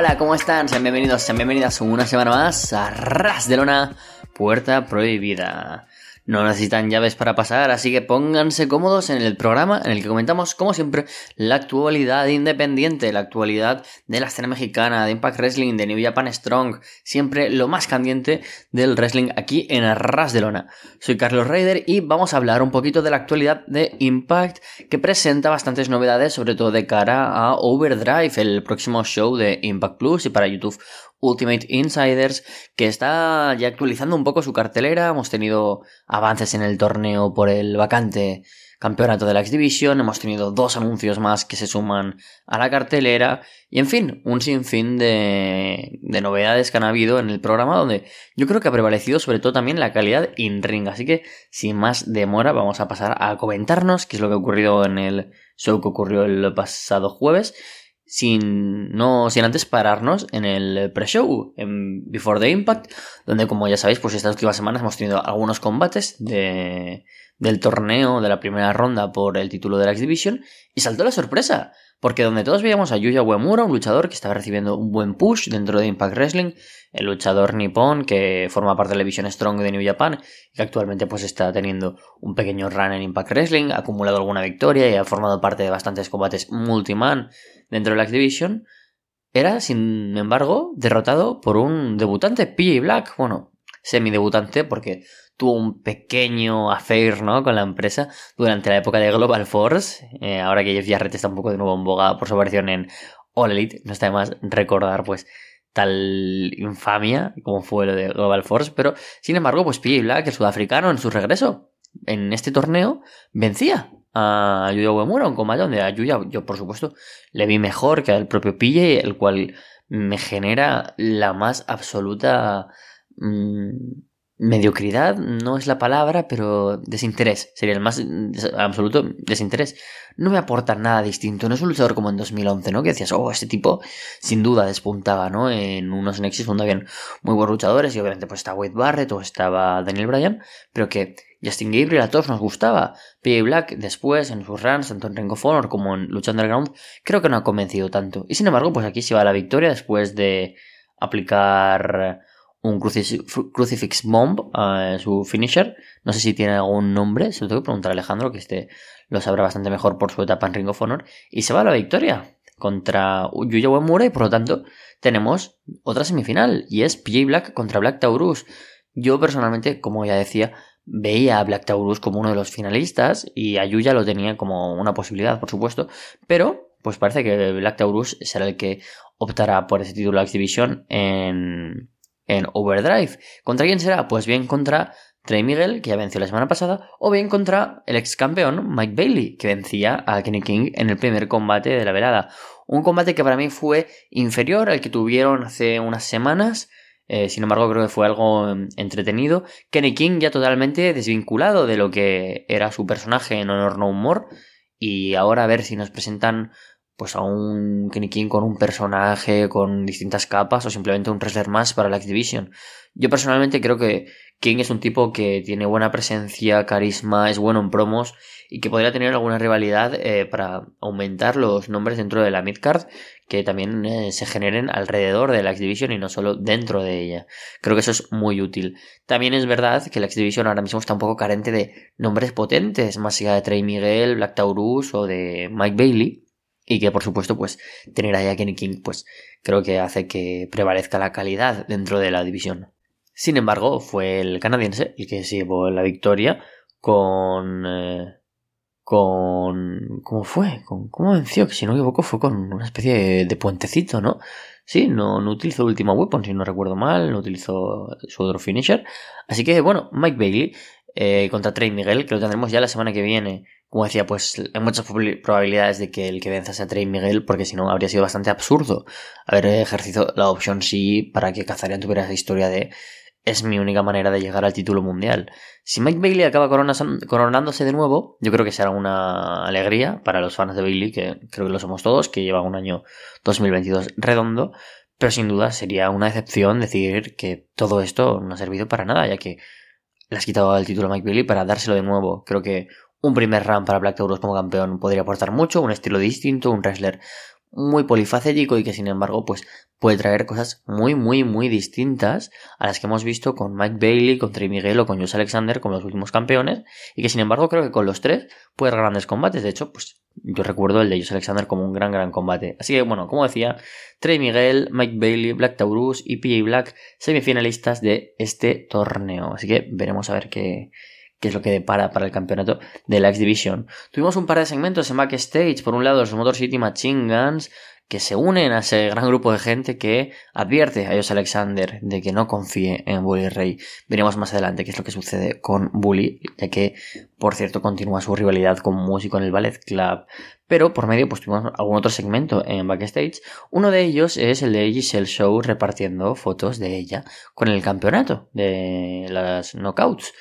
Hola, ¿cómo están? Sean bienvenidos, sean bienvenidas una semana más a Ras de Lona, Puerta Prohibida. No necesitan llaves para pasar, así que pónganse cómodos en el programa en el que comentamos, como siempre, la actualidad independiente, la actualidad de la escena mexicana, de Impact Wrestling, de New Japan Strong, siempre lo más candiente del wrestling aquí en Arras de Lona. Soy Carlos Raider y vamos a hablar un poquito de la actualidad de Impact, que presenta bastantes novedades, sobre todo de cara a Overdrive, el próximo show de Impact Plus y para YouTube Ultimate Insiders, que está ya actualizando un poco su cartelera. Hemos tenido avances en el torneo por el vacante campeonato de la X Division, hemos tenido dos anuncios más que se suman a la cartelera. Y en fin, un sinfín de, de novedades que han habido en el programa donde yo creo que ha prevalecido sobre todo también la calidad in ring, así que sin más demora vamos a pasar a comentarnos qué es lo que ha ocurrido en el show que ocurrió el pasado jueves sin, no, sin antes pararnos en el pre-show, en Before the Impact, donde como ya sabéis, pues estas últimas semanas hemos tenido algunos combates de, del torneo de la primera ronda por el título de la X Division, y saltó la sorpresa, porque donde todos veíamos a Yuya Uemura, un luchador que estaba recibiendo un buen push dentro de Impact Wrestling, el luchador nipón que forma parte de la división Strong de New Japan, que actualmente pues está teniendo un pequeño run en Impact Wrestling, ha acumulado alguna victoria y ha formado parte de bastantes combates multiman, dentro de la X-Division, era, sin embargo, derrotado por un debutante, PJ Black, bueno, semi-debutante, porque tuvo un pequeño affair, ¿no? Con la empresa durante la época de Global Force, eh, ahora que Jeff Jarrett está un poco de nuevo en boga por su aparición en All Elite, no está de más recordar, pues, tal infamia como fue lo de Global Force, pero, sin embargo, pues PJ Black, el sudafricano, en su regreso en este torneo, vencía a Yuya Uemura, un combate donde a Yuya yo por supuesto le vi mejor que al propio Pille, el cual me genera la más absoluta mmm, mediocridad, no es la palabra, pero desinterés, sería el más absoluto desinterés. No me aporta nada distinto, no es un luchador como en 2011, ¿no? Que decías, oh, este tipo sin duda despuntaba, ¿no? En unos Nexus donde habían muy buenos luchadores y obviamente pues estaba Wade Barrett o estaba Daniel Bryan, pero que Justin Gabriel a todos nos gustaba. P.A. Black después en sus runs, tanto en Ring of Honor como en Lucha Underground, creo que no ha convencido tanto. Y sin embargo, pues aquí se va la victoria después de aplicar un Crucifix Bomb a su finisher. No sé si tiene algún nombre, se lo tengo que preguntar a Alejandro, que este lo sabrá bastante mejor por su etapa en Ring of Honor. Y se va a la victoria contra Yuya Uemura y por lo tanto tenemos otra semifinal y es PJ Black contra Black Taurus. Yo personalmente, como ya decía, veía a Black Taurus como uno de los finalistas y a Yuya lo tenía como una posibilidad, por supuesto, pero pues parece que Black Taurus será el que optará por ese título de X en, en Overdrive. ¿Contra quién será? Pues bien contra Trey Miguel, que ya venció la semana pasada, o bien contra el ex campeón Mike Bailey, que vencía a Kenny King en el primer combate de la velada. Un combate que para mí fue inferior al que tuvieron hace unas semanas, eh, sin embargo, creo que fue algo em, entretenido. Kenny King ya totalmente desvinculado de lo que era su personaje en Honor No More. Y ahora a ver si nos presentan pues a un Kenny con un personaje con distintas capas o simplemente un wrestler más para la X-Division. Yo personalmente creo que King es un tipo que tiene buena presencia, carisma, es bueno en promos y que podría tener alguna rivalidad eh, para aumentar los nombres dentro de la midcard que también eh, se generen alrededor de la X-Division y no solo dentro de ella. Creo que eso es muy útil. También es verdad que la X-Division ahora mismo está un poco carente de nombres potentes, más allá de Trey Miguel, Black Taurus o de Mike Bailey. Y que por supuesto, pues, tener a Kenny King, pues, creo que hace que prevalezca la calidad dentro de la división. Sin embargo, fue el canadiense el que se llevó la victoria con eh, con... ¿Cómo fue? ¿Con, ¿Cómo venció? Que si no me equivoco fue con una especie de, puentecito, ¿no? Sí, no, no utilizó última weapon, si no recuerdo mal, no utilizó su otro finisher. Así que, bueno, Mike Bailey eh, contra Trey Miguel, que lo tendremos ya la semana que viene. Como decía, pues hay muchas probabilidades de que el que venza sea Trey Miguel, porque si no habría sido bastante absurdo haber ejercido la opción sí para que Kazarian tuviera esa historia de es mi única manera de llegar al título mundial. Si Mike Bailey acaba coronándose de nuevo, yo creo que será una alegría para los fans de Bailey, que creo que lo somos todos, que lleva un año 2022 redondo, pero sin duda sería una decepción decir que todo esto no ha servido para nada, ya que le has quitado el título a Mike Bailey para dárselo de nuevo. Creo que un primer run para Black Taurus como campeón podría aportar mucho, un estilo distinto, un wrestler muy polifacético y que sin embargo pues puede traer cosas muy muy muy distintas a las que hemos visto con Mike Bailey, con Trey Miguel o con Josh Alexander como los últimos campeones y que sin embargo creo que con los tres puede dar grandes combates. De hecho pues yo recuerdo el de Josh Alexander como un gran gran combate. Así que bueno, como decía, Trey Miguel, Mike Bailey, Black Taurus y PJ Black semifinalistas de este torneo. Así que veremos a ver qué que es lo que depara para el campeonato de la X Division. Tuvimos un par de segmentos en backstage, por un lado los Motor City Machine Guns, que se unen a ese gran grupo de gente que advierte a Josh Alexander de que no confíe en Bully Ray. Veremos más adelante qué es lo que sucede con Bully, ya que, por cierto, continúa su rivalidad con músico en el Ballet Club. Pero por medio, pues tuvimos algún otro segmento en backstage. Uno de ellos es el de Giselle Show repartiendo fotos de ella con el campeonato de las knockouts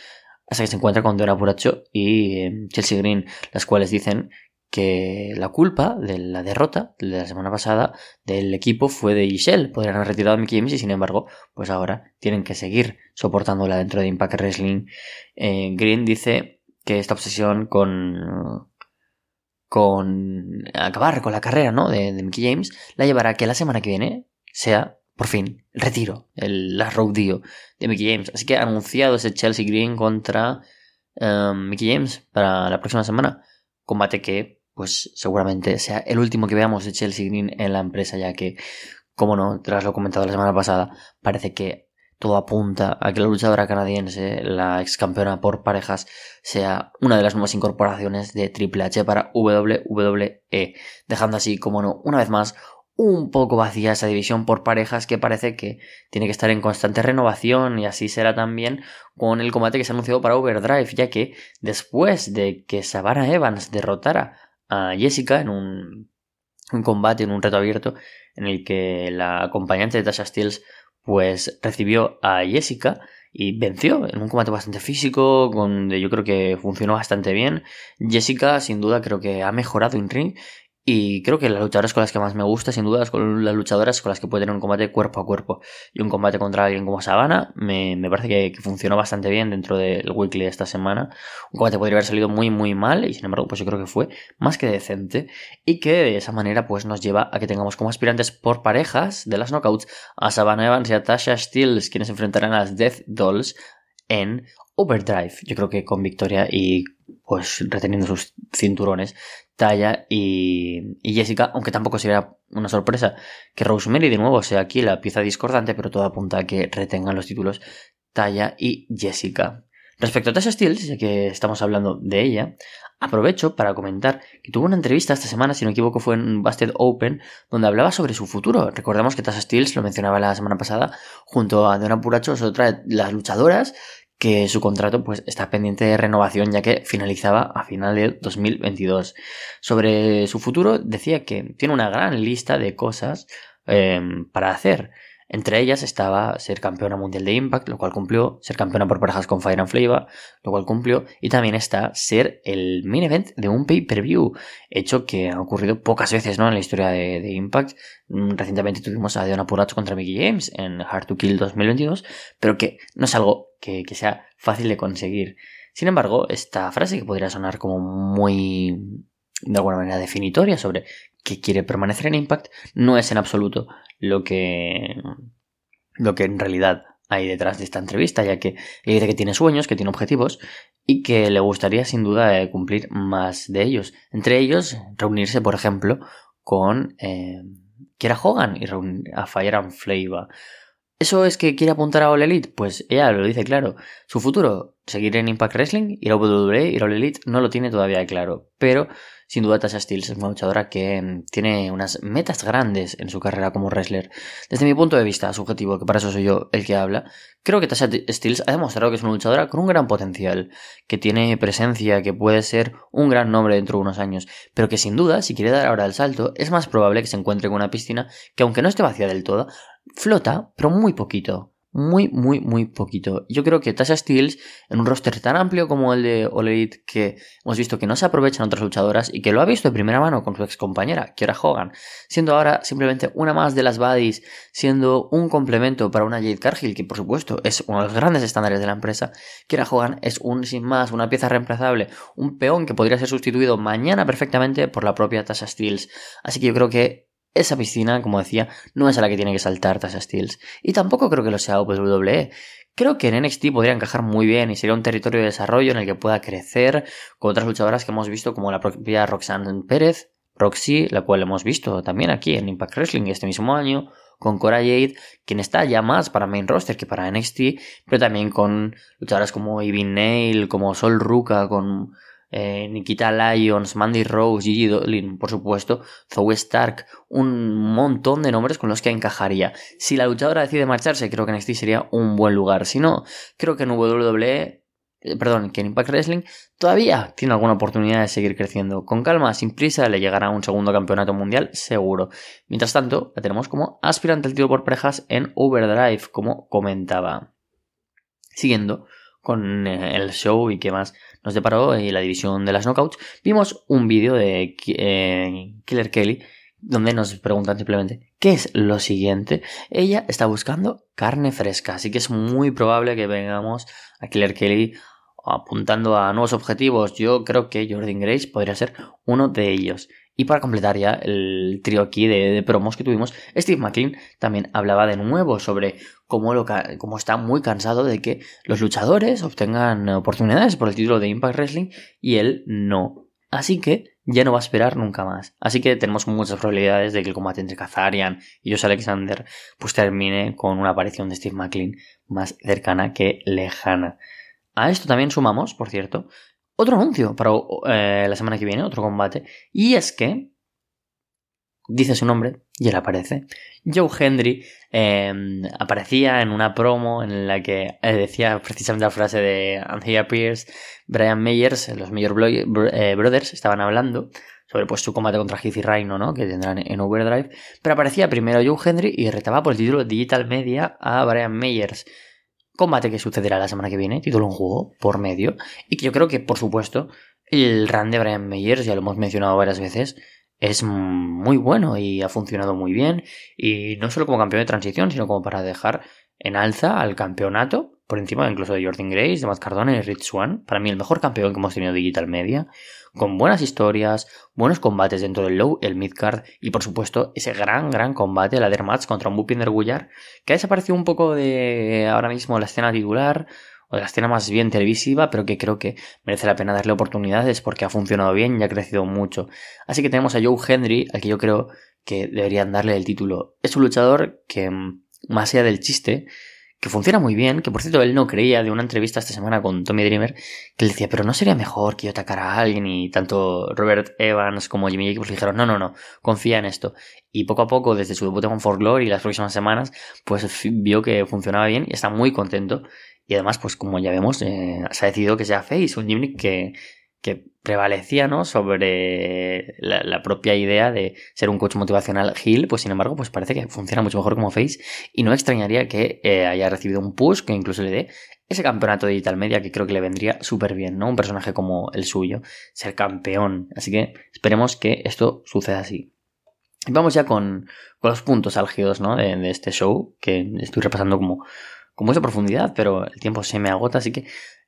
hasta que se encuentra con Dora Puracho y eh, Chelsea Green, las cuales dicen que la culpa de la derrota de la semana pasada del equipo fue de Giselle. Podrían haber retirado a Mickey James y sin embargo, pues ahora tienen que seguir soportándola dentro de Impact Wrestling. Eh, Green dice que esta obsesión con con acabar con la carrera ¿no? de, de Mickey James la llevará a que la semana que viene sea por fin, el retiro, el last rodeo de Mickey James. Así que anunciado ese Chelsea Green contra um, Mickey James para la próxima semana. Combate que, pues, seguramente sea el último que veamos de Chelsea Green en la empresa, ya que, como no, tras lo comentado la semana pasada, parece que todo apunta a que la luchadora canadiense, la ex campeona por parejas, sea una de las nuevas incorporaciones de Triple H para WWE, dejando así, como no, una vez más, un poco vacía esa división por parejas que parece que tiene que estar en constante renovación y así será también con el combate que se ha anunciado para Overdrive, ya que después de que Savannah Evans derrotara a Jessica en un, combate, en un reto abierto, en el que la acompañante de Tasha Steels pues recibió a Jessica y venció en un combate bastante físico, donde yo creo que funcionó bastante bien. Jessica, sin duda, creo que ha mejorado en ring y creo que las luchadoras con las que más me gusta, sin duda, son las luchadoras con las que puede tener un combate cuerpo a cuerpo. Y un combate contra alguien como Sabana me, parece que, funcionó bastante bien dentro del weekly de esta semana. Un combate podría haber salido muy, muy mal, y sin embargo, pues yo creo que fue más que decente. Y que de esa manera, pues nos lleva a que tengamos como aspirantes por parejas de las knockouts a Savannah Evans y a Tasha Steels, quienes enfrentarán a las Death Dolls en Overdrive. Yo creo que con victoria y pues reteniendo sus cinturones, Taya y, Jessica, aunque tampoco sería una sorpresa que Rosemary de nuevo sea aquí la pieza discordante, pero todo apunta a que retengan los títulos Taya y Jessica. Respecto a Tasha Steels, ya que estamos hablando de ella, aprovecho para comentar que tuvo una entrevista esta semana, si no me equivoco fue en Busted Open, donde hablaba sobre su futuro. Recordamos que Tasha Steels, lo mencionaba la semana pasada, junto a Donna Puracho, es otra de las luchadoras que su contrato pues está pendiente de renovación ya que finalizaba a final de 2022. Sobre su futuro decía que tiene una gran lista de cosas em, para hacer. Entre ellas estaba ser campeona mundial de Impact, lo cual cumplió, ser campeona por parejas con Fire and Flavor, lo cual cumplió, y también está ser el main event de un pay-per-view, hecho que ha ocurrido pocas veces ¿no? en la historia de, Impact. Mm, recientemente tuvimos a Deonna Purrazzo contra Mickey James en Hard to Kill 2022, pero que no es algo que, que sea fácil de conseguir. Sin embargo, esta frase que podría sonar como muy de alguna manera definitoria sobre que quiere permanecer en Impact no es en absoluto lo que lo que en realidad hay detrás de esta entrevista, ya que le dice que tiene sueños, que tiene objetivos y que le gustaría sin duda eh, cumplir más de ellos. Entre ellos, reunirse, por ejemplo, con eh, Kiera Hogan y reunir a Fire and Flavor. ¿Eso es que quiere apuntar a All Elite? Pues ella lo dice claro. Su futuro, seguir en Impact Wrestling, ir a WWE, ir a All Elite, no lo tiene todavía claro. Pero sin duda, Tasha Steels es una luchadora que mm, tiene unas metas grandes en su carrera como wrestler. Desde mi punto de vista subjetivo, que para eso soy yo el que habla, creo que Tasha Steels ha demostrado que es una luchadora con un gran potencial, que tiene presencia, que puede ser un gran nombre dentro de unos años, pero que sin duda, si quiere dar ahora el salto, es más probable que se encuentre con una piscina que aunque no esté vacía del todo, flota, pero muy poquito muy, muy, muy poquito. Yo creo que Tasha Steels, en un roster tan amplio como el de All Elite, que hemos visto que no se aprovechan otras luchadoras y que lo ha visto de primera mano con su ex compañera, Kiera Hogan, siendo ahora simplemente una más de las buddies, siendo un complemento para una Jade Cargill, que por supuesto es uno de los grandes estándares de la empresa, Kiera Hogan es un sin más, una pieza reemplazable, un peón que podría ser sustituido mañana perfectamente por la propia Tasha Steels. Así que yo creo que esa piscina, como decía, no es a la que tiene que saltar Tasha Steels. Y tampoco creo que lo sea WWE. Creo que en NXT podría encajar muy bien y sería un territorio de desarrollo en el que pueda crecer con otras luchadoras que hemos visto como la propia Roxanne Pérez, Roxy, la cual hemos visto también aquí en Impact Wrestling este mismo año, con Cora Jade, quien está ya más para main roster que para NXT, pero también con luchadoras como Evin Nail, como Sol Ruka, con eh, Nikita Lyons, Mandy Rose, Gigi Dolin, por supuesto, Zoe Stark, un montón de nombres con los que encajaría. Si la luchadora decide marcharse, creo que NXT sería un buen lugar. Si no, creo que en WWE, eh, perdón, que en Impact Wrestling todavía tiene alguna oportunidad de seguir creciendo. Con calma, sin prisa, le llegará un segundo campeonato mundial, seguro. Mientras tanto, la tenemos como aspirante al título por parejas en Overdrive, como comentaba. Siguiendo con eh, el show y qué más nos deparó en la división de las knockouts, vimos un vídeo de eh, Killer Kelly donde nos preguntan simplemente ¿qué es lo siguiente? Ella está buscando carne fresca, así que es muy probable que vengamos a Killer Kelly apuntando a nuevos objetivos. Yo creo que Jordan Grace podría ser uno de ellos. Y para completar ya el trío aquí de, promos que tuvimos, Steve McLean también hablaba de nuevo sobre cómo, lo, cómo está muy cansado de que los luchadores obtengan oportunidades por el título de Impact Wrestling y él no. Así que ya no va a esperar nunca más. Así que tenemos muchas probabilidades de que el combate entre Kazarian y Josh Alexander pues termine con una aparición de Steve McLean más cercana que lejana. A esto también sumamos, por cierto, otro anuncio para eh, la semana que viene, otro combate. Y es que dice su nombre y él aparece. Joe Hendry em, aparecía en una promo en la que eh, decía precisamente la frase de Anthea Pierce, Brian Meyers, los Mayor eh, Brothers estaban hablando sobre pues, su combate contra Heath y Rhino, ¿no? que tendrán en Overdrive. Pero aparecía primero Joe Hendry y retaba por el título Digital Media a Brian Meyers. Combate que sucederá la semana que viene, título en juego, por medio. Y que yo creo que, por supuesto, el run de Brian Meyers, ya lo hemos mencionado varias veces, es muy bueno y ha funcionado muy bien. Y no solo como campeón de transición, sino como para dejar en alza al campeonato, por encima incluso de Jordan Grace, de Matt Cardona y Rich Swan. Para mí el mejor campeón que hemos tenido Digital Media con buenas historias, buenos combates dentro del low, el midcard y por supuesto ese gran, gran combate, la match contra un Bupinder Gullar, que ha desaparecido un poco de ahora mismo la escena titular o de la escena más bien televisiva, pero que creo que merece la pena darle oportunidades porque ha funcionado bien y ha crecido mucho. Así que tenemos a Joe Henry, al que yo creo que deberían darle el título. Es un luchador que, más allá del chiste, que funciona muy bien, que por cierto él no creía de una entrevista esta semana con Tommy Dreamer, que le decía, pero no sería mejor que yo atacara a alguien y tanto Robert Evans como Jimmy Jacobs le dijeron, no, no, no, confía en esto. Y poco a poco, desde su debut en For Glory y las próximas semanas, pues vio que funcionaba bien y está muy contento. Y además, pues como ya vemos, eh, se ha decidido que sea Face, un Jimmy que que prevalecía ¿no? sobre la, propia idea de ser un coach motivacional Hill, pues sin embargo, pues parece que funciona mucho mejor como face y no extrañaría que eh, haya recibido un push que incluso le dé ese campeonato de digital media que creo que le vendría súper bien, ¿no? Un personaje como el suyo, ser campeón. Así que esperemos que esto suceda así. vamos ya con, los puntos álgidos, ¿no? De, de, este show, que estoy repasando como con mucha profundidad, pero el tiempo se me agota, así que,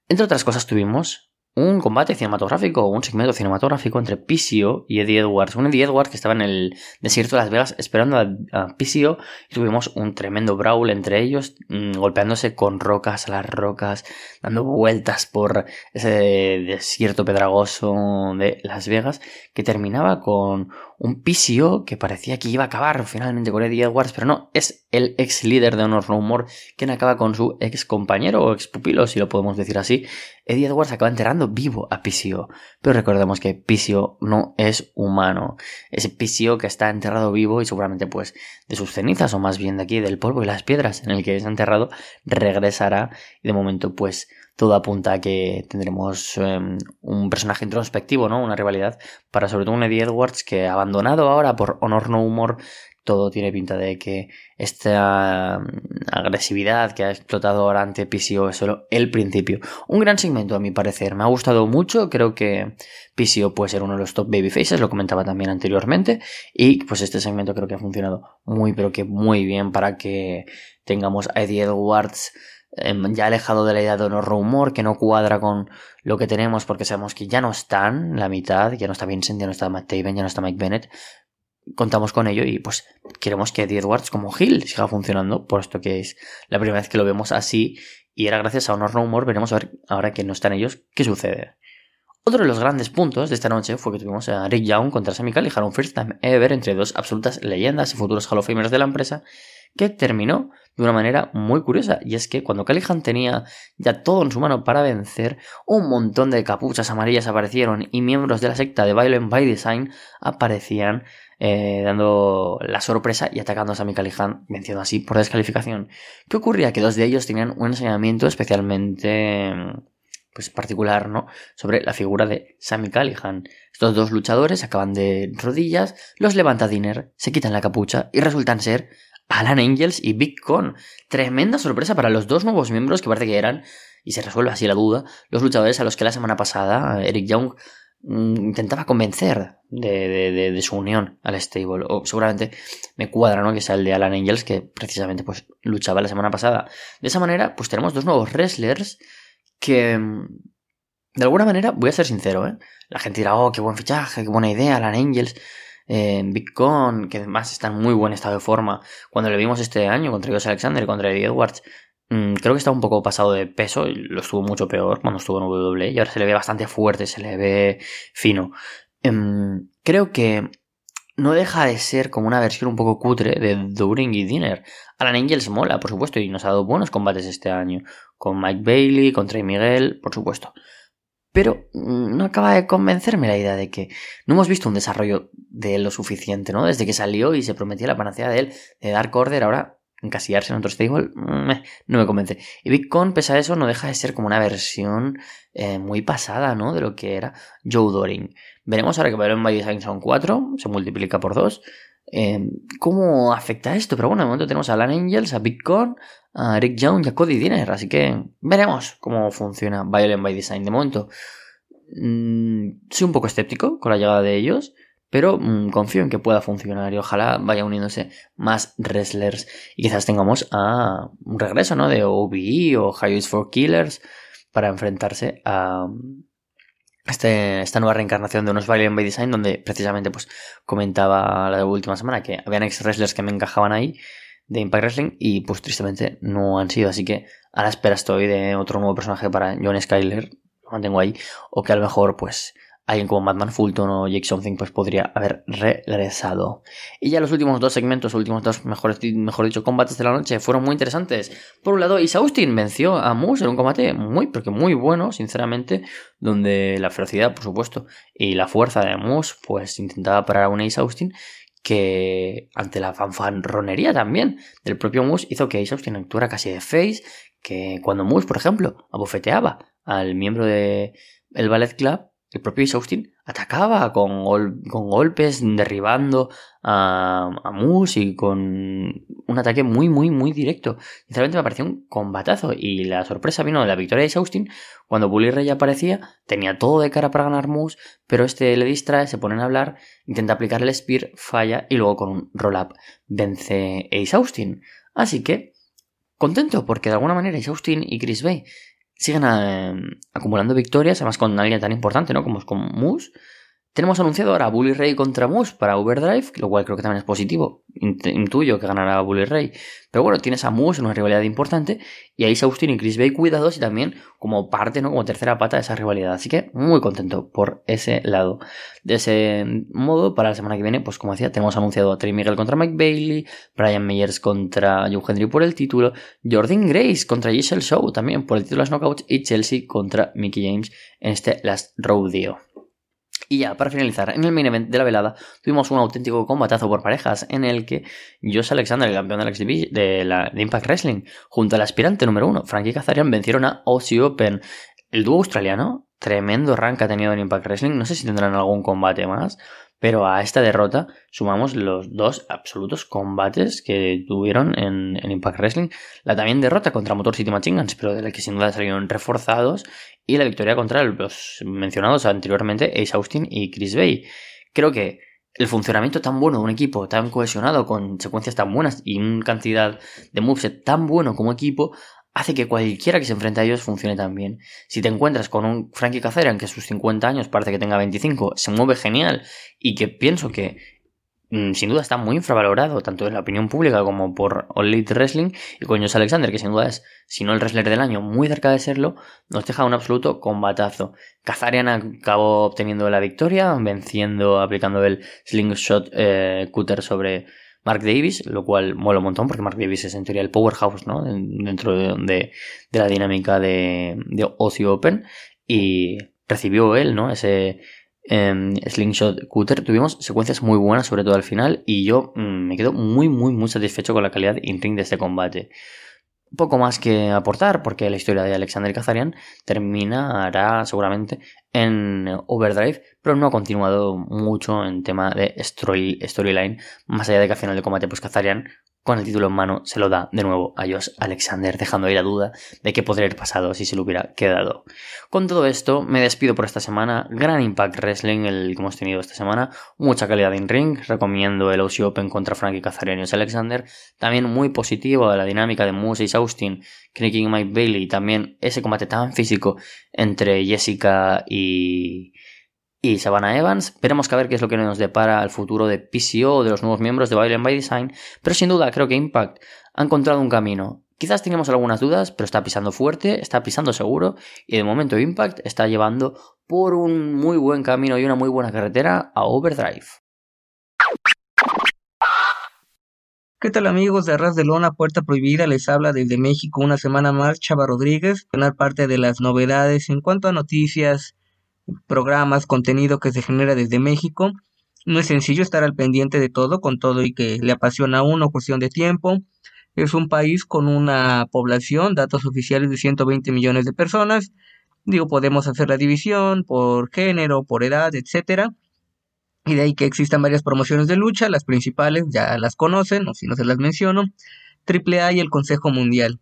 entre otras cosas, tuvimos un combate cinematográfico, un segmento cinematográfico entre PCO y Eddie Edwards. Un Eddie Edwards que estaba en el desierto de Las Vegas esperando a, PCO y tuvimos un tremendo brawl entre ellos, mm, golpeándose con rocas a las rocas, dando vueltas por ese desierto pedragoso de Las Vegas, que terminaba con un PCO que parecía que iba a acabar finalmente con Eddie Edwards, pero no, es el ex líder de Honor No More quien acaba con su ex compañero o ex pupilo, si lo podemos decir así. Eddie Edwards acaba enterrando vivo a PCO, pero recordemos que PCO no es humano, es PCO que está enterrado vivo y seguramente pues de sus cenizas o más bien de aquí del polvo y las piedras en el que es enterrado regresará y de momento pues todo apunta a que tendremos em, un personaje introspectivo, ¿no? Una rivalidad para sobre todo un Eddie Edwards que abandonado ahora por Honor No Humor todo tiene pinta de que esta em, agresividad que ha explotado ahora ante PCO es solo el principio. Un gran segmento a mi parecer, me ha gustado mucho, creo que PCO puede ser uno de los top babyfaces, lo comentaba también anteriormente, y pues este segmento creo que ha funcionado muy pero que muy bien para que tengamos a Eddie Edwards Em, ya alejado de la idea de honor rumor, que no cuadra con lo que tenemos porque sabemos que ya no están la mitad, ya no está Vincent, ya no está Matt Taven, ya no está Mike Bennett. contamos con ello y pues queremos que Eddie Edwards como Hill siga funcionando, por esto que es la primera vez que lo vemos así y era gracias a Honor No More, veremos a ver ahora que no están ellos, qué sucede. Otro de los grandes puntos de esta noche fue que tuvimos a Rick Young contra Sammy Callihan, first time ever entre dos absolutas leyendas y futuros Hall of de la empresa, que terminó de una manera muy curiosa. Y es que cuando Callihan tenía ya todo en su mano para vencer, un montón de capuchas amarillas aparecieron y miembros de la secta de Violent by Design aparecían eh, dando la sorpresa y atacando a Sammy Callihan, venciendo así por descalificación. ¿Qué ocurría? Que dos de ellos tenían un enseñamiento especialmente pues particular, ¿no? Sobre la figura de Sammy Callihan. Estos dos luchadores acaban de rodillas, los levanta Dinner, se quitan la capucha y resultan ser Alan Angels y Big Con. Tremenda sorpresa para los dos nuevos miembros que parece que eran, y se resuelve así la duda, los luchadores a los que la semana pasada Eric Young mm, intentaba convencer de, de, su unión al stable. O seguramente me cuadra, ¿no? Que sea el de Alan Angels, que precisamente pues luchaba la semana pasada. De esa manera, pues tenemos dos nuevos wrestlers que mm, de alguna manera, voy a ser sincero, ¿eh? La gente dirá, oh, qué buen fichaje, qué buena idea, Alan Angels, eh, Bitcoin, que además está en muy buen estado de forma. Cuando le vimos este año contra Dios Alexander y contra Eddie Edwards, mm, creo que está un poco pasado de peso lo estuvo mucho peor cuando estuvo en WWE y ahora se le ve bastante fuerte, se le ve fino. Em, creo que no deja de ser como una versión un poco cutre de During y Dinner. Alan Angels mola, por supuesto, y nos ha dado buenos combates este año. Con Mike Bailey, con Trey Miguel, por supuesto. Pero no acaba de convencerme la idea de que no hemos visto un desarrollo de él lo suficiente, ¿no? Desde que salió y se prometía la panacea de él, de Dark Order, ahora encasillarse en otro stable, no me convence. Y Bitcoin, pese a eso, no deja de ser como una versión eh, muy pasada, ¿no? De lo que era Joe Doring. Veremos ahora que Babylon by Design son 4, se multiplica por 2. Eh, ¿Cómo afecta esto? Pero bueno, de momento tenemos a Alan Angels, a Bitcoin, a Rick Young y a Cody Dinner, así que veremos cómo funciona Violent by Design. De momento, mm, soy un poco escéptico con la llegada de ellos, pero mm, confío en que pueda funcionar y ojalá vaya uniéndose más wrestlers y quizás tengamos a un regreso, ¿no? De OBE o Highways for Killers para enfrentarse a este, esta nueva reencarnación de unos Violent by Design, donde precisamente pues comentaba la última semana que habían ex wrestlers que me encajaban ahí de Impact Wrestling y pues tristemente no han sido, así que a la espera estoy de otro nuevo personaje para John Skyler, lo mantengo ahí, o que a lo mejor pues alguien como Batman Fulton o Jake Something pues podría haber regresado. Y ya los últimos dos segmentos, los últimos dos, mejor, mejor dicho, combates de la noche fueron muy interesantes. Por un lado, Isa Austin venció a Moose en un combate muy, porque muy bueno, sinceramente, donde la ferocidad, por supuesto, y la fuerza de Moose pues intentaba parar a una Isa Austin que ante la fanfarronería también del propio Moose hizo que Ace Austin actuara casi de face, que cuando Moose, por ejemplo, abofeteaba al miembro del el Ballet Club, el propio Austin atacaba con, golpes, derribando a, a Moose y con un ataque muy, muy, muy directo. Sinceramente me pareció un combatazo y la sorpresa vino de la victoria de Austin cuando Bully Ray aparecía, tenía todo de cara para ganar Moose, pero este le distrae, se ponen a hablar, intenta aplicar el Spear, falla y luego con un roll-up vence Ace Austin. Así que, contento porque de alguna manera Ace Austin y Chris Bay siguen eh, acumulando victorias, además con alguien tan importante, ¿no? Como es con Moose. Tenemos anunciado ahora Bully Ray contra Moose para Overdrive, lo cual creo que también es positivo. Intuyo que ganará Bully Ray. Pero bueno, tienes a Moose en una rivalidad importante y ahí Austin y Chris Bay cuidados y también como parte, ¿no? Como tercera pata de esa rivalidad. Así que muy contento por ese lado. De ese modo, para la semana que viene, pues como decía, tenemos anunciado a Trey Miguel contra Mike Bailey, Brian Meyers contra Joe Henry por el título, Jordan Grace contra Giselle Show también por el título de las Knockouts y Chelsea contra Mickey James en este Last Rodeo. Y ya, para finalizar, en el main event de la velada tuvimos un auténtico combatazo por parejas en el que Josh Alexander, el campeón de la, de, de Impact Wrestling, junto al aspirante número uno, Frankie Kazarian, vencieron a Aussie Open. El dúo australiano, tremendo rank ha tenido en Impact Wrestling, no sé si tendrán algún combate más, pero a esta derrota sumamos los dos absolutos combates que tuvieron en, Impact Wrestling. La también derrota contra Motor City Machine Guns, pero de la que sin duda salieron reforzados. Y la victoria contra los mencionados anteriormente Ace Austin y Chris Bay. Creo que el funcionamiento tan bueno de un equipo tan cohesionado, con secuencias tan buenas y una cantidad de moveset tan bueno como equipo, hace que cualquiera que se enfrente a ellos funcione tan bien. Si te encuentras con un Frankie Kazarian que a sus 50 años parece que tenga 25, se mueve genial y que pienso que mm, sin duda está muy infravalorado, tanto en la opinión pública como por All Elite Wrestling, y con Josh Alexander, que sin duda es, si no el wrestler del año, muy cerca de serlo, nos deja un absoluto combatazo. Kazarian acabó obteniendo la victoria, venciendo, aplicando el slingshot eh, cutter sobre Mark Davis, lo cual mola un montón porque Mark Davis es en teoría el powerhouse, ¿no? Dentro de, la dinámica de, de Open y recibió él, ¿no? Ese em, slingshot cutter. Tuvimos secuencias muy buenas, sobre todo al final, y yo mm, me quedo muy, muy, muy satisfecho con la calidad in-ring de este combate poco más que aportar, porque la historia de Alexander Kazarian terminará seguramente en Overdrive, pero no ha continuado mucho en tema de storyline, más allá de que al final del combate, pues Kazarian con el título en mano se lo da de nuevo a Josh Alexander, dejando ahí la duda de qué podría haber pasado si se lo hubiera quedado. Con todo esto, me despido por esta semana. Gran Impact Wrestling el que hemos tenido esta semana. Mucha calidad en ring. Recomiendo el OC Open contra Frankie Kazarian y Alexander. También muy positivo la dinámica de Moses Austin, Knicking Mike Bailey. También ese combate tan físico entre Jessica y y Savannah Evans. Veremos que a ver qué es lo que nos depara al futuro de PCO o de los nuevos miembros de Violent by Design, pero sin duda creo que Impact ha encontrado un camino. Quizás tengamos algunas dudas, pero está pisando fuerte, está pisando seguro y de momento Impact está llevando por un muy buen camino y una muy buena carretera a Overdrive. ¿Qué tal amigos de Arras de Lona, Puerta Prohibida? Les habla desde México una semana más Chava Rodríguez, ganar parte de las novedades en cuanto a noticias, programas, contenido que se genera desde México. No es sencillo estar al pendiente de todo, con todo y que le apasiona a uno, cuestión de tiempo. Es un país con una población, datos oficiales de 120 millones de personas. Digo, podemos hacer la división por género, por edad, etcétera. Y de ahí que existan varias promociones de lucha, las principales ya las conocen, o si no se las menciono, AAA y el Consejo Mundial.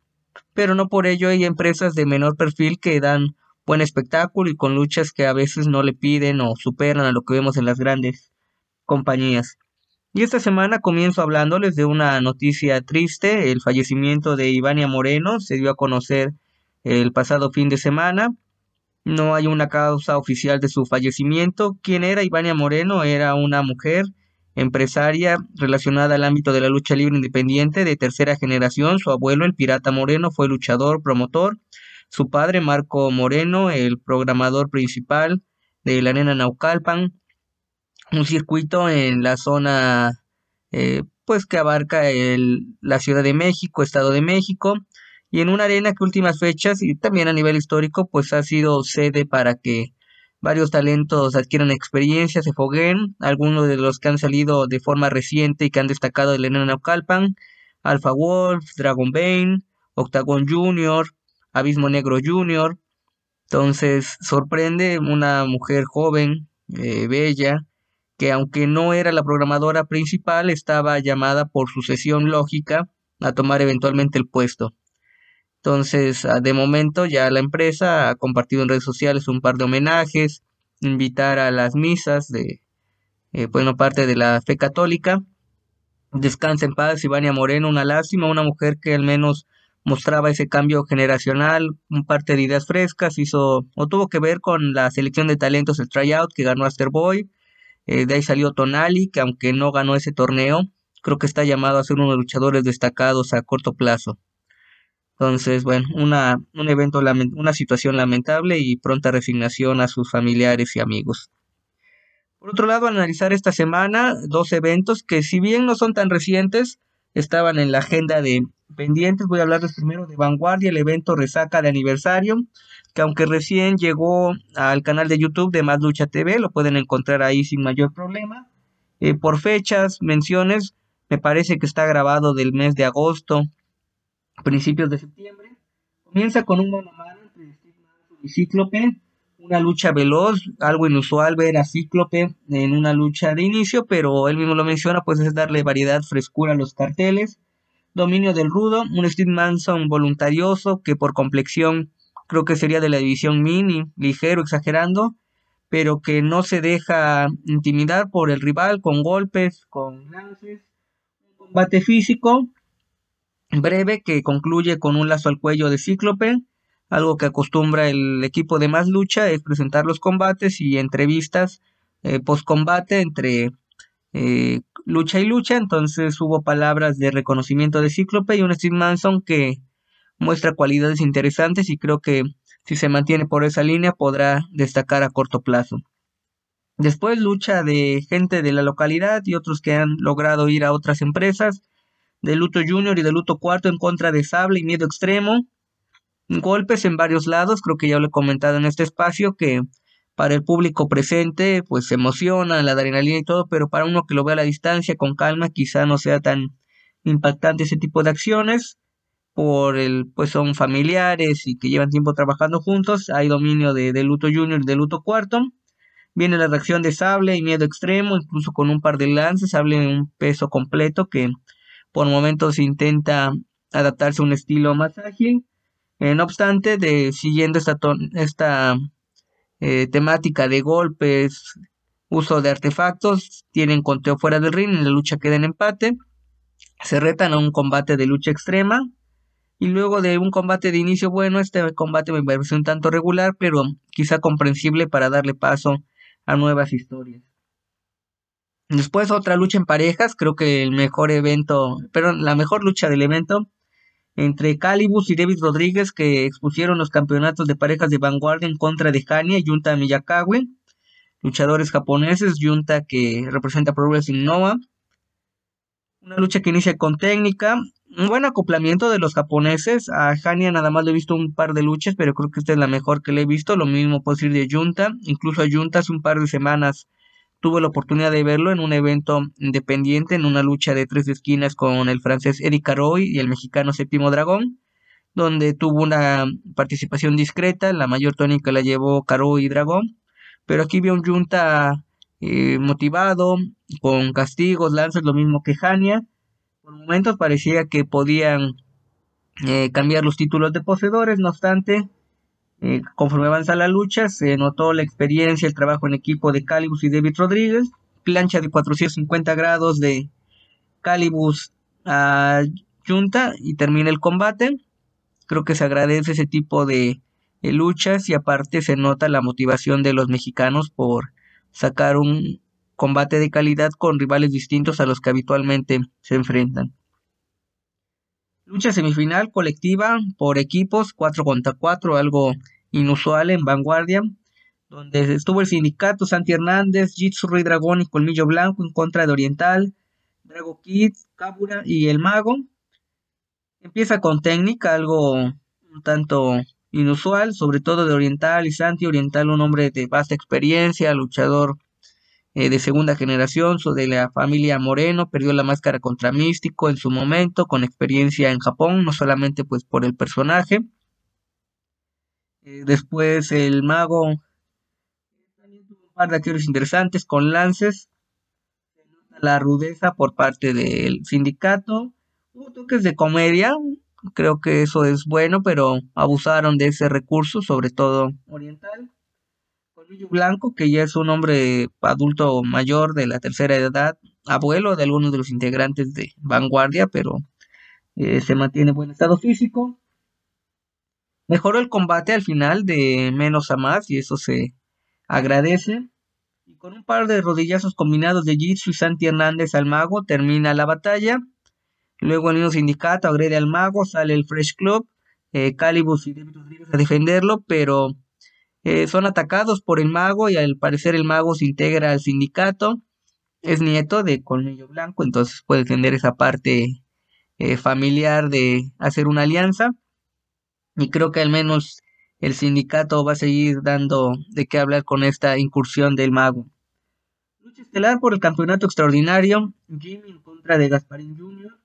Pero no por ello hay empresas de menor perfil que dan buen espectáculo y con luchas que a veces no le piden o superan a lo que vemos en las grandes compañías. Y esta semana comienzo hablándoles de una noticia triste, el fallecimiento de Ivania Moreno se dio a conocer el pasado fin de semana. No hay una causa oficial de su fallecimiento. ¿Quién era Ivania Moreno? Era una mujer empresaria relacionada al ámbito de la lucha libre independiente de tercera generación. Su abuelo, el Pirata Moreno, fue luchador, promotor su padre, Marco Moreno, el programador principal de la Arena Naucalpan, un circuito en la zona eh, pues que abarca el, la Ciudad de México, Estado de México, y en una arena que últimas fechas y también a nivel histórico pues ha sido sede para que varios talentos adquieran experiencia, se foguen, algunos de los que han salido de forma reciente y que han destacado de la Arena Naucalpan, Alpha Wolf, Dragon Bane, Octagon Junior, Abismo Negro Jr. Entonces sorprende una mujer joven, eh, bella, que aunque no era la programadora principal, estaba llamada por sucesión lógica a tomar eventualmente el puesto. Entonces, ah, de momento ya la empresa ha compartido en redes sociales un par de homenajes, invitar a las misas de, eh, bueno, parte de la fe católica. Descansa en paz, Ivania Moreno, una lástima, una mujer que al menos mostraba ese cambio generacional, un parte de ideas frescas, hizo o tuvo que ver con la selección de talentos, el tryout que ganó Asterboy, eh, de ahí salió Tonali, que aunque no ganó ese torneo, creo que está llamado a ser uno de los luchadores destacados a corto plazo. Entonces, bueno, una, un evento, una situación lamentable y pronta resignación a sus familiares y amigos. Por otro lado, analizar esta semana dos eventos que si bien no son tan recientes, estaban en la agenda de pendientes. Voy a hablarles primero de Vanguardia, el evento Resaca de aniversario, que aunque recién llegó al canal de YouTube de Más Lucha TV, lo pueden encontrar ahí sin mayor problema. Eh, por fechas, menciones, me parece que está grabado del mes de agosto, principios de septiembre. Comienza con un mano a mano entre y Cíclope, una lucha veloz, algo inusual ver a Cíclope en una lucha de inicio, pero él mismo lo menciona, pues es darle variedad, frescura a los carteles. Dominio del rudo, un Steve Manson voluntarioso que por complexión creo que sería de la división mini, ligero, exagerando, pero que no se deja intimidar por el rival con golpes, con lances, un combate físico breve que concluye con un lazo al cuello de Cíclope, algo que acostumbra el equipo de más lucha es presentar los combates y entrevistas eh, post combate entre eh, lucha y lucha, entonces hubo palabras de reconocimiento de Cíclope y un Steve Manson que muestra cualidades interesantes y creo que si se mantiene por esa línea podrá destacar a corto plazo. Después lucha de gente de la localidad y otros que han logrado ir a otras empresas, de Luto Junior y de Luto Cuarto en contra de Sable y Miedo Extremo. Golpes en varios lados, creo que ya lo he comentado en este espacio, que para el público presente pues se emociona, la adrenalina y todo, pero para uno que lo ve a la distancia con calma quizá no sea tan impactante ese tipo de acciones por el pues son familiares y que llevan tiempo trabajando juntos, hay dominio de, de Luto Junior y de Luto Cuarto Viene la reacción de Sable y Miedo Extremo, incluso con un par de lances, Sable en un peso completo que por momentos intenta adaptarse a un estilo más ágil. Eh, no obstante, de, siguiendo esta, esta eh, temática de golpes, uso de artefactos, tienen conteo fuera del ring, en la lucha queda en empate, se retan a un combate de lucha extrema, y luego de un combate de inicio bueno, este combate me pareció un tanto regular, pero quizá comprensible para darle paso a nuevas historias. Después otra lucha en parejas, creo que el mejor evento, perdón, la mejor lucha del evento entre Calibus y David Rodríguez que expusieron los campeonatos de parejas de vanguardia en contra de Hania y Junta Miyakawa, luchadores japoneses, Junta que representa Pro Wrestling Nova. Una lucha que inicia con técnica, un buen acoplamiento de los japoneses. A Hania nada más le he visto un par de luchas, pero creo que esta es la mejor que le he visto. Lo mismo puedo decir de Junta. Incluso a Junta hace un par de semanas tuve la oportunidad de verlo en un evento independiente, en una lucha de tres esquinas con el francés Eric Caroy y el mexicano Séptimo Dragón, donde tuvo una participación discreta. La mayor tónica la llevó Caroy y Dragón. Pero aquí vio un Junta eh, motivado, con castigos, lanzas, lo mismo que Hania por momentos parecía que podían eh, cambiar los títulos de poseedores, no obstante, eh, conforme avanza la lucha, se notó la experiencia, el trabajo en equipo de Calibus y David Rodríguez, plancha de 450 grados de Calibus a Junta y termina el combate. Creo que se agradece ese tipo de luchas y aparte se nota la motivación de los mexicanos por sacar un, combate de calidad con rivales distintos a los que habitualmente se enfrentan. Lucha semifinal colectiva por equipos 4 contra 4, algo inusual en vanguardia, donde estuvo el sindicato Santi Hernández, Jitsu Rey Dragón y Colmillo Blanco en contra de Oriental, Drago Kid, Kabura y el Mago. Empieza con técnica, algo un tanto inusual, sobre todo de Oriental y Santi. Oriental, un hombre de vasta experiencia, luchador eh, de segunda generación, de la familia Moreno, perdió la máscara contra Místico en su momento, con experiencia en Japón, no solamente pues por el personaje. Eh, después el mago también tuvo un par de acciones interesantes con lances, la rudeza por parte del sindicato, hubo toques de comedia, creo que eso es bueno, pero abusaron de ese recurso, sobre todo oriental. Blanco, que ya es un hombre adulto mayor de la tercera edad, abuelo de algunos de los integrantes de Vanguardia, pero eh, se mantiene en buen estado físico. Mejoró el combate al final de menos a más y eso se agradece. Y con un par de rodillazos combinados de Jitsu y Santi Hernández al mago termina la batalla. Luego el mismo sindicato agrede al mago, sale el Fresh Club, eh, Calibus y David Rodríguez a defenderlo, pero eh, son atacados por el mago y al parecer el mago se integra al sindicato. Es nieto de Colmillo Blanco, entonces puede tener esa parte eh, familiar de hacer una alianza. Y creo que al menos el sindicato va a seguir dando de qué hablar con esta incursión del mago. Lucha estelar por el campeonato extraordinario. Jimmy en contra de Gasparín Jr.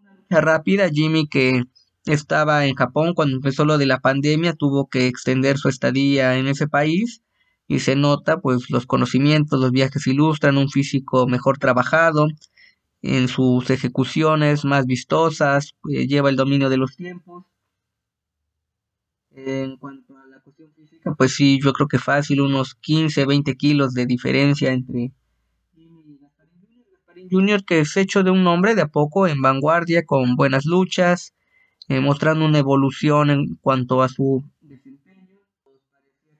Una lucha rápida. Jimmy que estaba en Japón cuando empezó lo de la pandemia, tuvo que extender su estadía en ese país y se nota pues los conocimientos, los viajes ilustran un físico mejor trabajado, en sus ejecuciones más vistosas, eh, lleva el dominio de los tiempos. En cuanto a la cuestión física, pues sí, yo creo que fácil, unos 15, 20 kilos de diferencia entre Junior, que es hecho de un hombre de a poco en vanguardia, con buenas luchas, eh, mostrando una evolución en cuanto a su desempeño.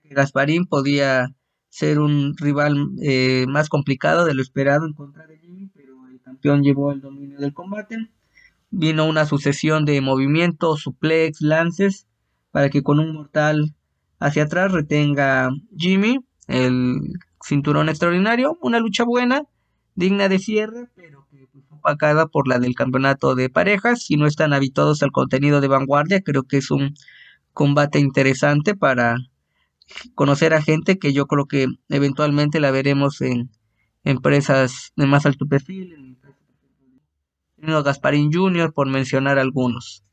Gasparín podía ser un rival eh, más complicado de lo esperado en contra de Jimmy. campeón llevó el dominio del combate. Vino una sucesión de movimientos, suplex, lances, para que con un mortal hacia atrás retenga Jimmy el cinturón extraordinario. Una lucha buena, digna de cierre, pero opacada por la del campeonato de parejas. Si no están habituados al contenido de vanguardia, creo que es un combate interesante para conocer a gente que yo creo que eventualmente la veremos en empresas de más alto perfil, en Gasparín Jr., por mencionar algunos.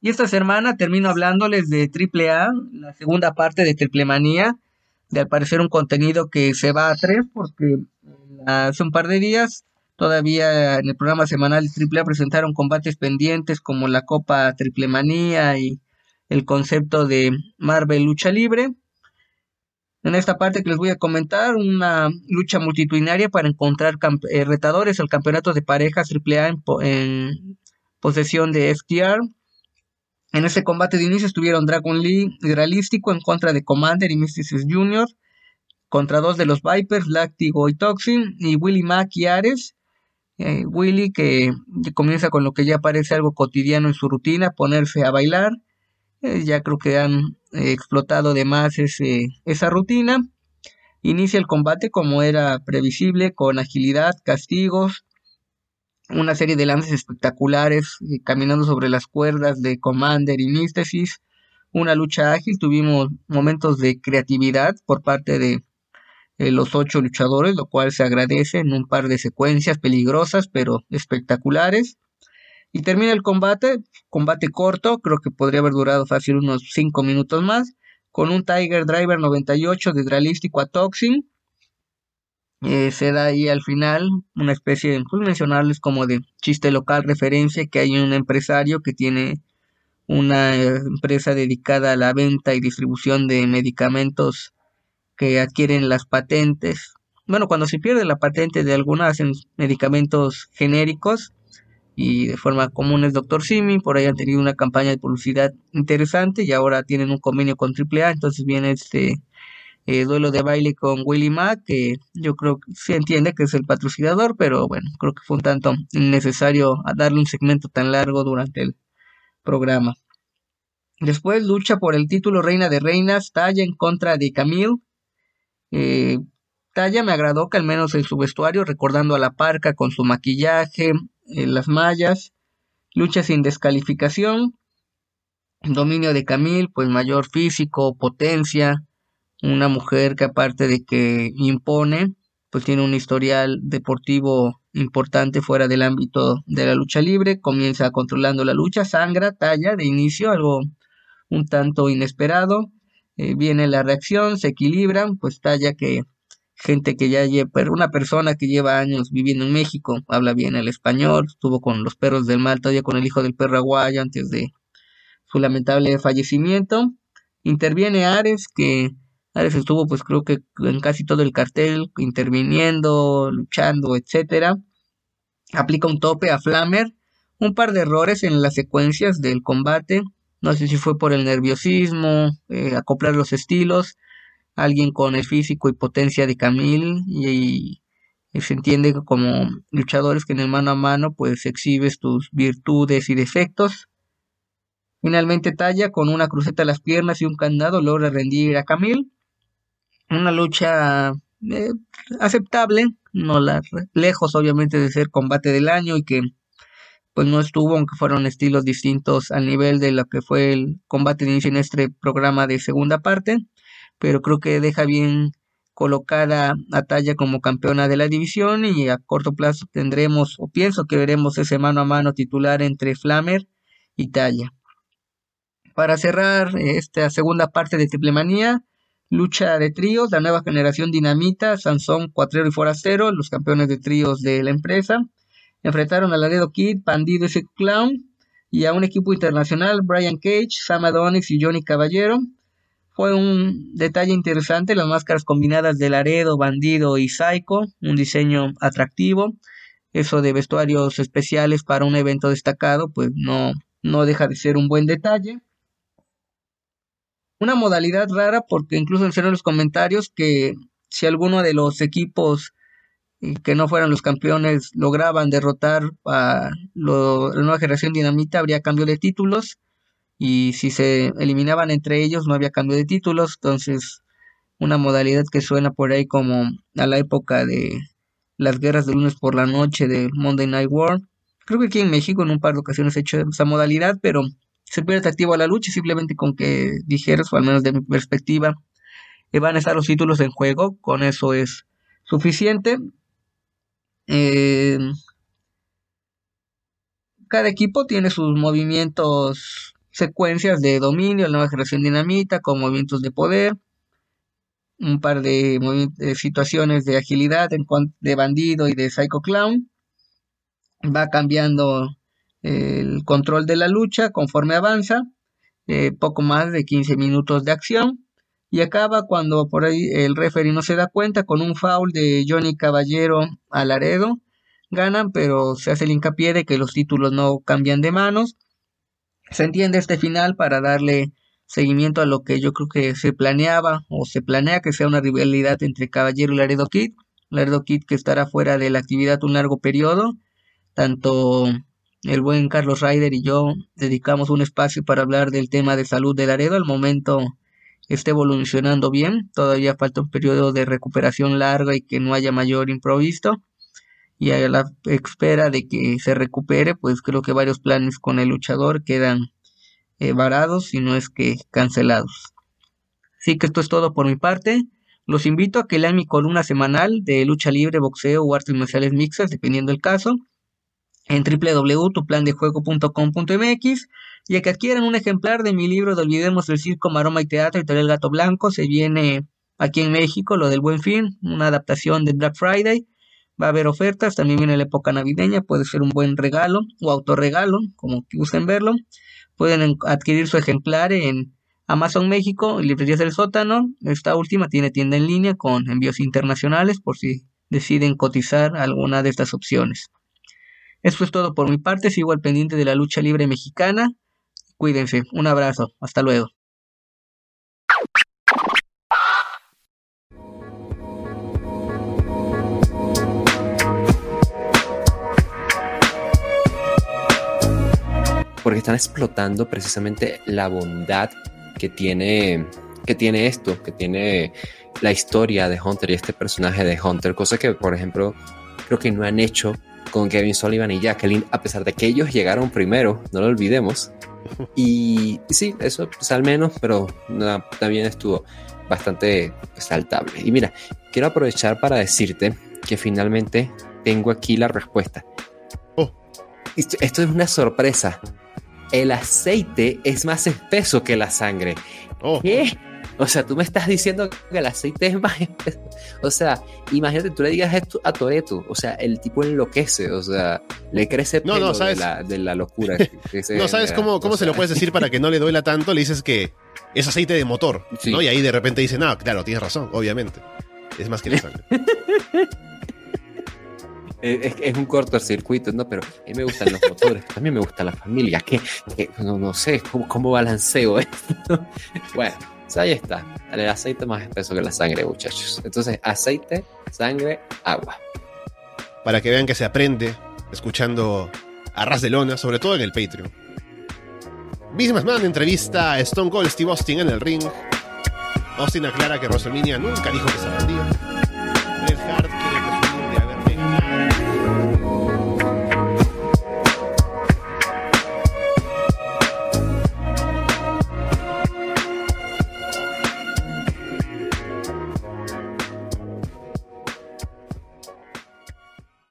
Y esta semana termino hablándoles de AAA, la segunda parte de Triple Manía, de al parecer un contenido que se va a tres, porque hace un par de días todavía en el programa semanal AAA presentaron combates pendientes como la Copa Triple Manía y el concepto de Marvel Lucha Libre. En esta parte que les voy a comentar, una lucha multitudinaria para encontrar eh, retadores al campeonato de parejas AAA en, en posesión de FTR. En este combate de inicio estuvieron Dragon Lee Realístico en contra de Commander y Mysticis Jr. Contra dos de los Vipers, Láctigo y Toxin. Y Willy Mack y Ares. Eh, Willy que comienza con lo que ya parece algo cotidiano en su rutina, ponerse a bailar. Eh, ya creo que han eh, explotado de más ese, esa rutina. Inicia el combate como era previsible, con agilidad, castigos, una serie de lances espectaculares, caminando sobre las cuerdas de Commander y Místesis, una lucha ágil, tuvimos momentos de creatividad por parte de los ocho luchadores, lo cual se agradece en un par de secuencias peligrosas pero espectaculares. Y termina el combate, combate corto, creo que podría haber durado fácil unos 5 minutos más, con un Tiger Driver 98 de Dralístico a Toxin. Eh, se da ahí al final una especie de, pues mencionarles como de chiste local, referencia, que hay un empresario que tiene una eh, empresa dedicada a la venta y distribución de medicamentos que adquieren las patentes. Bueno, cuando se pierde la patente de alguna hacen medicamentos genéricos y de forma común es Dr. Simi, por ahí han tenido una campaña de publicidad interesante y ahora tienen un convenio con AAA, entonces viene este eh, duelo de baile con Willy Mack, que yo creo que se entiende que es el patrocinador, pero bueno, creo que fue un tanto innecesario darle un segmento tan largo durante el programa. Después lucha por el título Reina de Reinas, Talla en contra de Camille. Eh, Talla me agradó que al menos en su vestuario, recordando a la parca con su maquillaje, en las mallas, lucha sin descalificación, dominio de Camille, pues mayor físico, potencia, una mujer que aparte de que impone, pues tiene un historial deportivo importante fuera del ámbito de la lucha libre, comienza controlando la lucha, sangra, talla de inicio, algo un tanto inesperado, eh, viene la reacción, se equilibran, pues talla que gente que ya lleva, una persona que lleva años viviendo en México, habla bien el español, estuvo con los perros del mal, todavía con el hijo del perro aguayo antes de su lamentable fallecimiento. Interviene Ares, que Ares estuvo pues creo que en casi todo el cartel, interviniendo, luchando, etcétera. Aplica un tope a Flammer, un par de errores en las secuencias del combate, no sé si fue por el nerviosismo, eh, acoplar los estilos, alguien con el físico y potencia de Camille y, se entiende como luchadores que en el mano a mano pues exhibes tus virtudes y defectos. Finalmente Talla con una cruceta a las piernas y un candado logra rendir a Camille. Una lucha eh, aceptable, no la, lejos obviamente de ser combate del año y que pues no estuvo, aunque fueron estilos distintos al nivel de lo que fue el combate de inicio en este programa de segunda parte pero creo que deja bien colocada a Talla como campeona de la división y a corto plazo tendremos, o pienso que veremos ese mano a mano titular entre Flammer y Talla. Para cerrar esta segunda parte de Triple Manía, lucha de tríos, la nueva generación dinamita, Sansón, Cuatrero y Forastero, los campeones de tríos de la empresa, enfrentaron a Laredo Kid, Bandido y Clown, y a un equipo internacional, Brian Cage, Sam Adonis y Johnny Caballero, fue un detalle interesante, las máscaras combinadas de Laredo, Bandido y Psycho, un diseño atractivo. Eso de vestuarios especiales para un evento destacado, pues no, no deja de ser un buen detalle. Una modalidad rara porque incluso en los comentarios que si alguno de los equipos que no fueran los campeones lograban derrotar a la nueva generación dinamita, habría cambio de títulos y si se eliminaban entre ellos no había cambio de títulos, entonces una modalidad que suena por ahí como a la época de las guerras de lunes por la noche de Monday Night War. Creo que aquí en México en un par de ocasiones he hecho esa modalidad, pero se pierde atractivo a la lucha simplemente con que dijeras, o al menos de mi perspectiva, que van a estar los títulos en juego, con eso es suficiente. Eh, cada equipo tiene sus movimientos, secuencias de dominio, la nueva generación dinamita, con movimientos de poder, un par de, situaciones de agilidad de bandido y de psycho clown. Va cambiando el control de la lucha conforme avanza, eh, poco más de 15 minutos de acción y acaba cuando por ahí el referee no se da cuenta con un foul de Johnny Caballero a Laredo. Ganan, pero se hace el hincapié de que los títulos no cambian de manos. Se entiende este final para darle seguimiento a lo que yo creo que se planeaba o se planea que sea una rivalidad entre Caballero y Laredo Kid. Laredo Kid que estará fuera de la actividad un largo periodo. Tanto el buen Carlos Ryder y yo dedicamos un espacio para hablar del tema de salud de Laredo. Al momento esté evolucionando bien. Todavía falta un periodo de recuperación larga y que no haya mayor improviso. Y a la espera de que se recupere, pues creo que varios planes con el luchador quedan eh, varados y no es que cancelados. Así que esto es todo por mi parte. Los invito a que lean mi columna semanal de lucha libre, boxeo o artes marciales mixtas, dependiendo del caso, en www.tuplandejuego.com.mx y a que adquieran un ejemplar de mi libro de Olvidemos el Circo, Maroma y Teatro, El Gato Blanco. Se viene aquí en México, lo del Buen Fin, una adaptación de Black Friday. Va a haber ofertas, también viene la época navideña, puede ser un buen regalo o autorregalo, como gusten verlo. Pueden adquirir su ejemplar en Amazon México, Librerías del Sótano. Esta última tiene tienda en línea con envíos internacionales por si deciden cotizar alguna de estas opciones. Esto es todo por mi parte, sigo al pendiente de la lucha libre mexicana. Cuídense, un abrazo, hasta luego. Porque están explotando precisamente la bondad que tiene, que tiene esto, que tiene la historia de Hunter y este personaje de Hunter, cosa que, por ejemplo, creo que no han hecho con Kevin Sullivan y Jacqueline, a pesar de que ellos llegaron primero, no lo olvidemos. Y, sí, eso pues, al menos, pero también estuvo bastante saltable. Y mira, quiero aprovechar para decirte que finalmente tengo aquí la respuesta. Oh. Esto, esto, es una sorpresa. El aceite es más espeso que la sangre. Oh. ¿Qué? O sea, tú me estás diciendo que el aceite es más. O sea, imagínate, tú le digas esto a Toreto. O sea, el tipo enloquece. O sea, le crece no, no, ¿sabes? De, la, locura. no, ¿sabes cómo, cómo se lo puedes decir para que no le duela tanto? Le dices que es aceite de motor. ¿no? Y ahí de repente dice, no, claro, tienes razón, obviamente. Es más que la sangre. Es, es, un cortocircuito, ¿no? Pero a mí me gustan los motores, también me gusta la familia, que, no, no, sé cómo, cómo balanceo esto. bueno, ahí está, el aceite más espeso que la sangre, muchachos. Entonces, aceite, sangre, agua. Para que vean que se aprende escuchando a ras de lona, sobre todo en el Patreon. Mismas Man entrevista a Stone Cold Steve Austin en el ring. Austin aclara que WrestleMania nunca dijo que se rendía.